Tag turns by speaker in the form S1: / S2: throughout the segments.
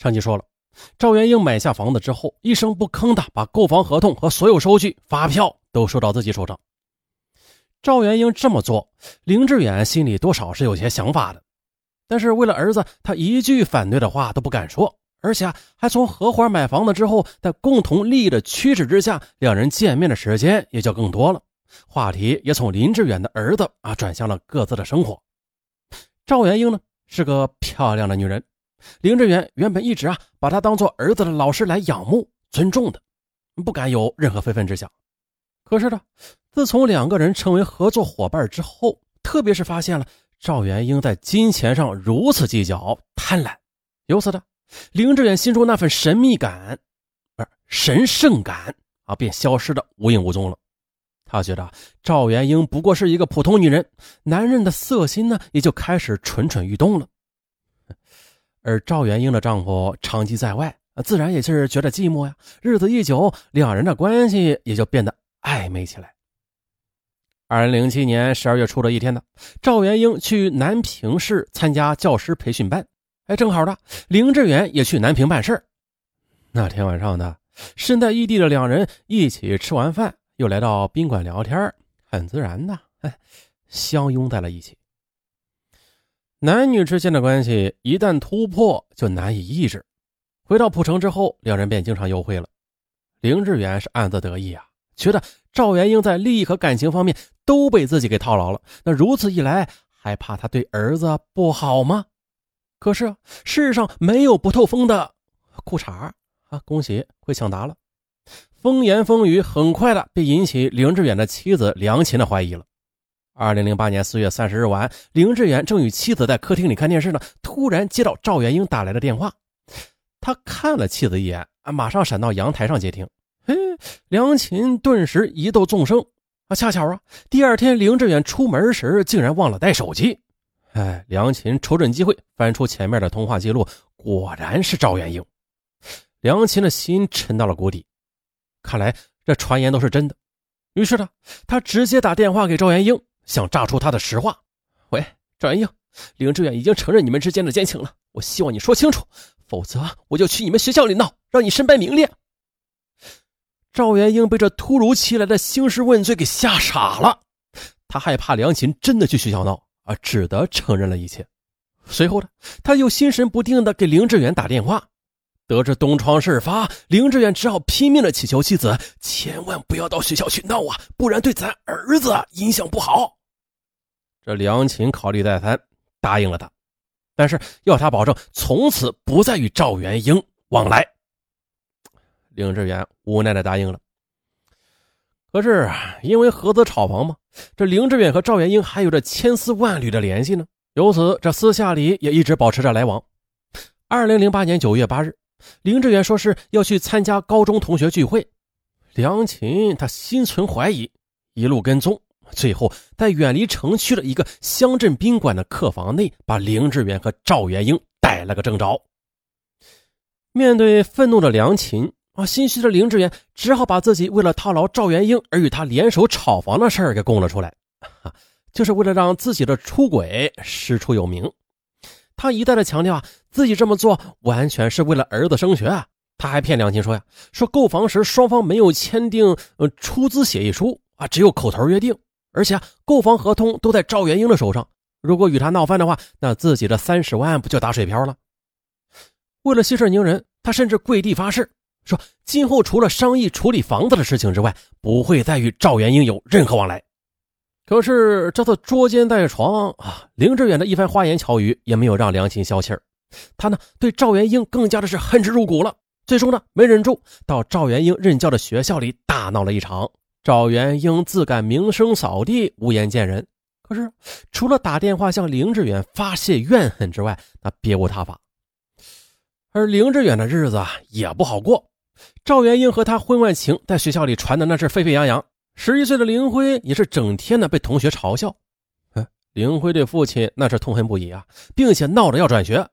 S1: 上集说了，赵元英买下房子之后，一声不吭的把购房合同和所有收据、发票都收到自己手上。赵元英这么做，林志远心里多少是有些想法的，但是为了儿子，他一句反对的话都不敢说，而且还从合伙买房子之后，在共同利益的驱使之下，两人见面的时间也就更多了，话题也从林志远的儿子啊转向了各自的生活。赵元英呢是个漂亮的女人。林志远原本一直啊把他当做儿子的老师来仰慕、尊重的，不敢有任何非分之想。可是呢，自从两个人成为合作伙伴之后，特别是发现了赵元英在金钱上如此计较、贪婪，由此呢，林志远心中那份神秘感、不是神圣感啊，便消失的无影无踪了。他觉得赵元英不过是一个普通女人，男人的色心呢也就开始蠢蠢欲动了。而赵元英的丈夫长期在外，自然也是觉得寂寞呀。日子一久，两人的关系也就变得暧昧起来。二零零七年十二月初的一天呢，赵元英去南平市参加教师培训班，哎，正好的，林志远也去南平办事那天晚上呢，身在异地的两人一起吃完饭，又来到宾馆聊天，很自然的，哎，相拥在了一起。男女之间的关系一旦突破，就难以抑制。回到蒲城之后，两人便经常幽会了。林志远是暗自得意啊，觉得赵元英在利益和感情方面都被自己给套牢了。那如此一来，还怕他对儿子不好吗？可是世上没有不透风的裤衩啊！恭喜会抢答了。风言风语很快的便引起林志远的妻子梁琴的怀疑了。二零零八年四月三十日晚，林志远正与妻子在客厅里看电视呢，突然接到赵元英打来的电话。他看了妻子一眼，啊，马上闪到阳台上接听。嘿，梁琴顿时疑窦纵生。啊，恰巧啊，第二天林志远出门时竟然忘了带手机。哎，梁琴瞅准机会，翻出前面的通话记录，果然是赵元英。梁琴的心沉到了谷底，看来这传言都是真的。于是呢，他直接打电话给赵元英。想炸出他的实话。喂，赵元英，林志远已经承认你们之间的奸情了。我希望你说清楚，否则我就去你们学校里闹，让你身败名裂。赵元英被这突如其来的兴师问罪给吓傻了，他害怕梁琴真的去学校闹，而只得承认了一切。随后呢，他又心神不定的给林志远打电话。得知东窗事发，林志远只好拼命的祈求妻子千万不要到学校去闹啊，不然对咱儿子影响不好。这梁琴考虑再三，答应了他，但是要他保证从此不再与赵元英往来。林志远无奈的答应了。可是因为合资炒房嘛，这林志远和赵元英还有着千丝万缕的联系呢，由此这私下里也一直保持着来往。二零零八年九月八日。林志远说是要去参加高中同学聚会，梁琴他心存怀疑，一路跟踪，最后在远离城区的一个乡镇宾馆的客房内，把林志远和赵元英逮了个正着。面对愤怒的梁琴啊，心虚的林志远只好把自己为了套牢赵元英而与他联手炒房的事儿给供了出来，就是为了让自己的出轨师出有名。他一再的强调啊，自己这么做完全是为了儿子升学啊。他还骗梁琴说呀，说购房时双方没有签订呃出资协议书啊，只有口头约定，而且啊购房合同都在赵元英的手上。如果与他闹翻的话，那自己的三十万不就打水漂了？为了息事宁人，他甚至跪地发誓，说今后除了商议处理房子的事情之外，不会再与赵元英有任何往来。可是这次捉奸在床啊，林志远的一番花言巧语也没有让梁琴消气儿。他呢对赵元英更加的是恨之入骨了。最终呢没忍住，到赵元英任教的学校里大闹了一场。赵元英自感名声扫地，无颜见人。可是除了打电话向林志远发泄怨恨之外，那别无他法。而林志远的日子也不好过。赵元英和他婚外情在学校里传的那是沸沸扬扬。十一岁的林辉也是整天的被同学嘲笑，林辉对父亲那是痛恨不已啊，并且闹着要转学，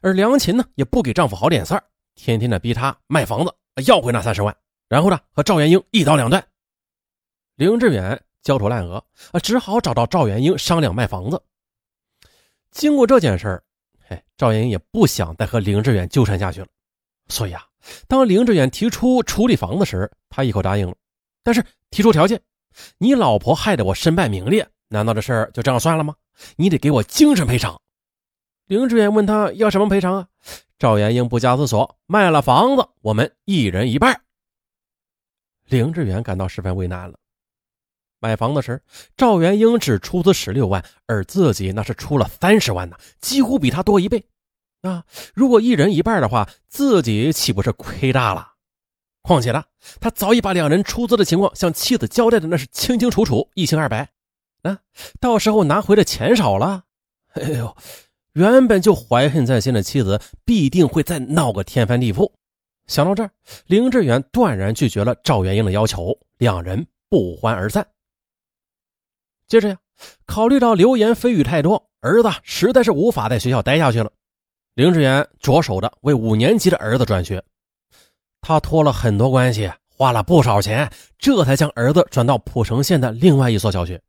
S1: 而梁琴呢也不给丈夫好脸色，天天的逼他卖房子要回那三十万，然后呢和赵元英一刀两断。林志远焦头烂额啊，只好找到赵元英商量卖房子。经过这件事儿，嘿，赵元英也不想再和林志远纠缠下去了。所以啊，当林志远提出处理房子时，他一口答应了，但是提出条件：你老婆害得我身败名裂，难道这事儿就这样算了吗？你得给我精神赔偿。林志远问他要什么赔偿啊？赵元英不加思索，卖了房子，我们一人一半。林志远感到十分为难了。买房子时，赵元英只出资十六万，而自己那是出了三十万呢，几乎比他多一倍。啊，如果一人一半的话，自己岂不是亏大了？况且呢，他早已把两人出资的情况向妻子交代的那是清清楚楚、一清二白。啊，到时候拿回的钱少了，哎呦，原本就怀恨在心的妻子必定会再闹个天翻地覆。想到这儿，林志远断然拒绝了赵元英的要求，两人不欢而散。接着呀，考虑到流言蜚语太多，儿子实在是无法在学校待下去了。林志远着手的为五年级的儿子转学，他托了很多关系，花了不少钱，这才将儿子转到蒲城县的另外一所小学。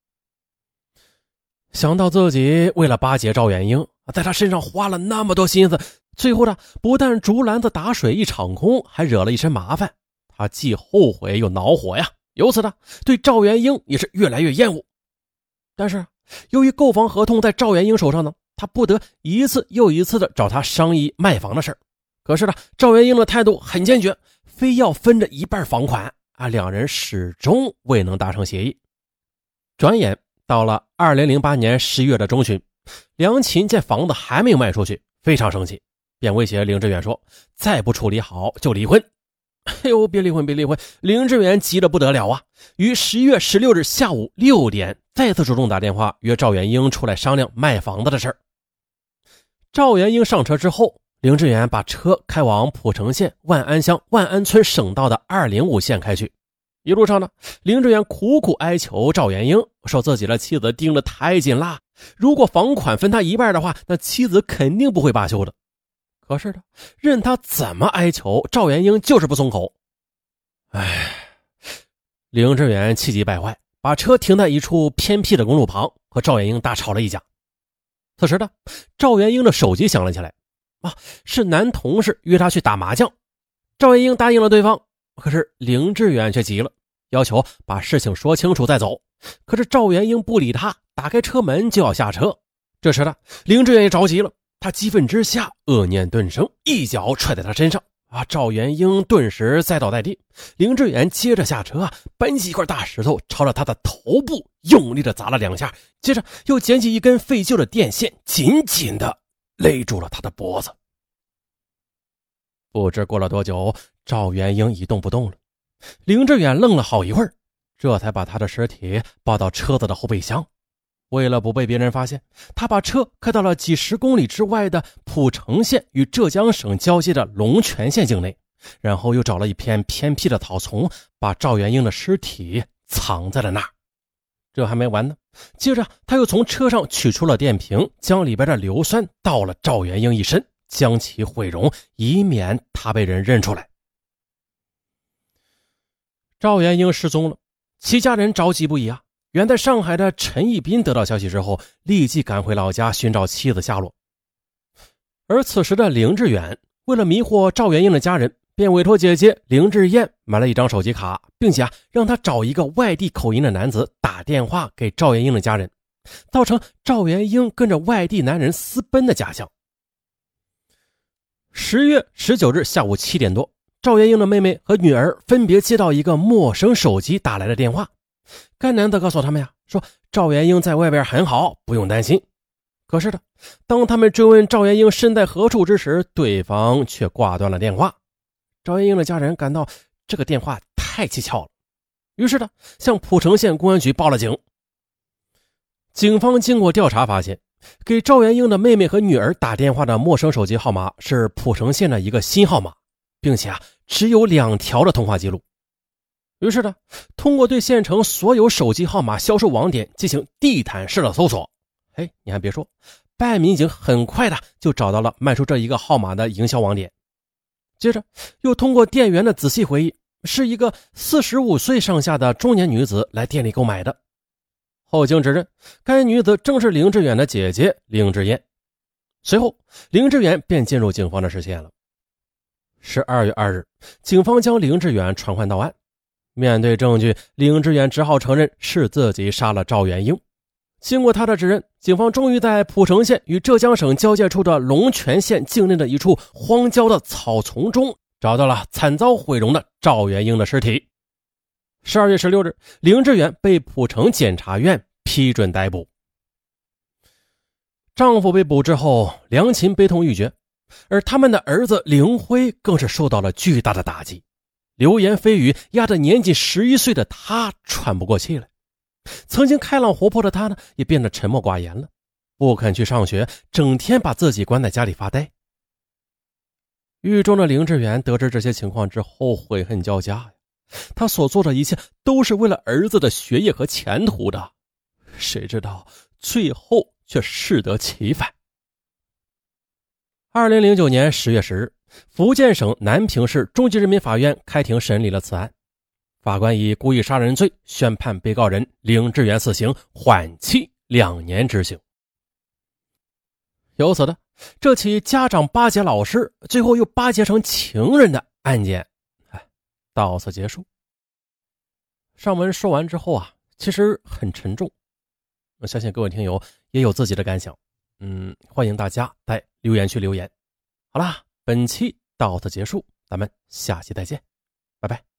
S1: 想到自己为了巴结赵元英，在他身上花了那么多心思，最后呢，不但竹篮子打水一场空，还惹了一身麻烦，他既后悔又恼火呀。由此呢，对赵元英也是越来越厌恶。但是由于购房合同在赵元英手上呢，他不得一次又一次的找他商议卖房的事可是呢，赵元英的态度很坚决，非要分着一半房款啊！两人始终未能达成协议。转眼到了二零零八年十一月的中旬，梁琴见房子还没有卖出去，非常生气，便威胁林志远说：“再不处理好就离婚。” 哎呦，别离婚，别离婚！林志远急得不得了啊！于十一月十六日下午六点，再次主动打电话约赵元英出来商量卖房子的事儿。赵元英上车之后，林志远把车开往蒲城县万安乡万安村省道的二零五线开去。一路上呢，林志远苦苦哀求赵元英，说自己的妻子盯得太紧了，如果房款分他一半的话，那妻子肯定不会罢休的。可是呢，任他怎么哀求，赵元英就是不松口。哎，林志远气急败坏，把车停在一处偏僻的公路旁，和赵元英大吵了一架。此时呢，赵元英的手机响了起来，啊，是男同事约他去打麻将。赵元英答应了对方，可是林志远却急了，要求把事情说清楚再走。可是赵元英不理他，打开车门就要下车。这时呢，林志远也着急了。他激愤之下，恶念顿生，一脚踹在他身上。啊！赵元英顿时栽倒在地。林志远接着下车，啊搬起一块大石头，朝着他的头部用力的砸了两下，接着又捡起一根废旧的电线，紧紧的勒住了他的脖子。不知过了多久，赵元英一动不动了。林志远愣了好一会儿，这才把他的尸体抱到车子的后备箱。为了不被别人发现，他把车开到了几十公里之外的蒲城县与浙江省交界的龙泉县境内，然后又找了一片偏僻的草丛，把赵元英的尸体藏在了那儿。这还没完呢，接着他又从车上取出了电瓶，将里边的硫酸倒了赵元英一身，将其毁容，以免他被人认出来。赵元英失踪了，其家人着急不已啊。远在上海的陈义斌得到消息之后，立即赶回老家寻找妻子下落。而此时的林志远为了迷惑赵元英的家人，便委托姐姐林志燕买了一张手机卡，并且啊让他找一个外地口音的男子打电话给赵元英的家人，造成赵元英跟着外地男人私奔的假象。十月十九日下午七点多，赵元英的妹妹和女儿分别接到一个陌生手机打来的电话。该男的告诉他们呀，说赵元英在外边很好，不用担心。可是呢，当他们追问赵元英身在何处之时，对方却挂断了电话。赵元英的家人感到这个电话太蹊跷了，于是呢，向蒲城县公安局报了警。警方经过调查发现，给赵元英的妹妹和女儿打电话的陌生手机号码是蒲城县的一个新号码，并且啊，只有两条的通话记录。于是呢，通过对县城所有手机号码销售网点进行地毯式的搜索，哎，你还别说，办案民警很快的就找到了卖出这一个号码的营销网点。接着，又通过店员的仔细回忆，是一个四十五岁上下的中年女子来店里购买的。后经指认，该女子正是林志远的姐姐林志燕。随后，林志远便进入警方的视线了。十二月二日，警方将林志远传唤到案。面对证据，林志远只好承认是自己杀了赵元英。经过他的指认，警方终于在蒲城县与浙江省交界处的龙泉县境内的一处荒郊的草丛中，找到了惨遭毁容的赵元英的尸体。十二月十六日，林志远被蒲城检察院批准逮捕。丈夫被捕之后，梁琴悲痛欲绝，而他们的儿子林辉更是受到了巨大的打击，流言蜚语压得年仅十一岁的他喘不过气来。曾经开朗活泼的他呢，也变得沉默寡言了，不肯去上学，整天把自己关在家里发呆。狱中的林志远得知这些情况之后，悔恨交加呀，他所做的一切都是为了儿子的学业和前途的，谁知道最后。却适得其反。二零零九年十月十日，福建省南平市中级人民法院开庭审理了此案，法官以故意杀人罪宣判被告人林志远死刑，缓期两年执行。由此呢，这起家长巴结老师，最后又巴结成情人的案件，哎，到此结束。上文说完之后啊，其实很沉重。我相信各位听友也有自己的感想，嗯，欢迎大家在留言区留言。好啦，本期到此结束，咱们下期再见，拜拜。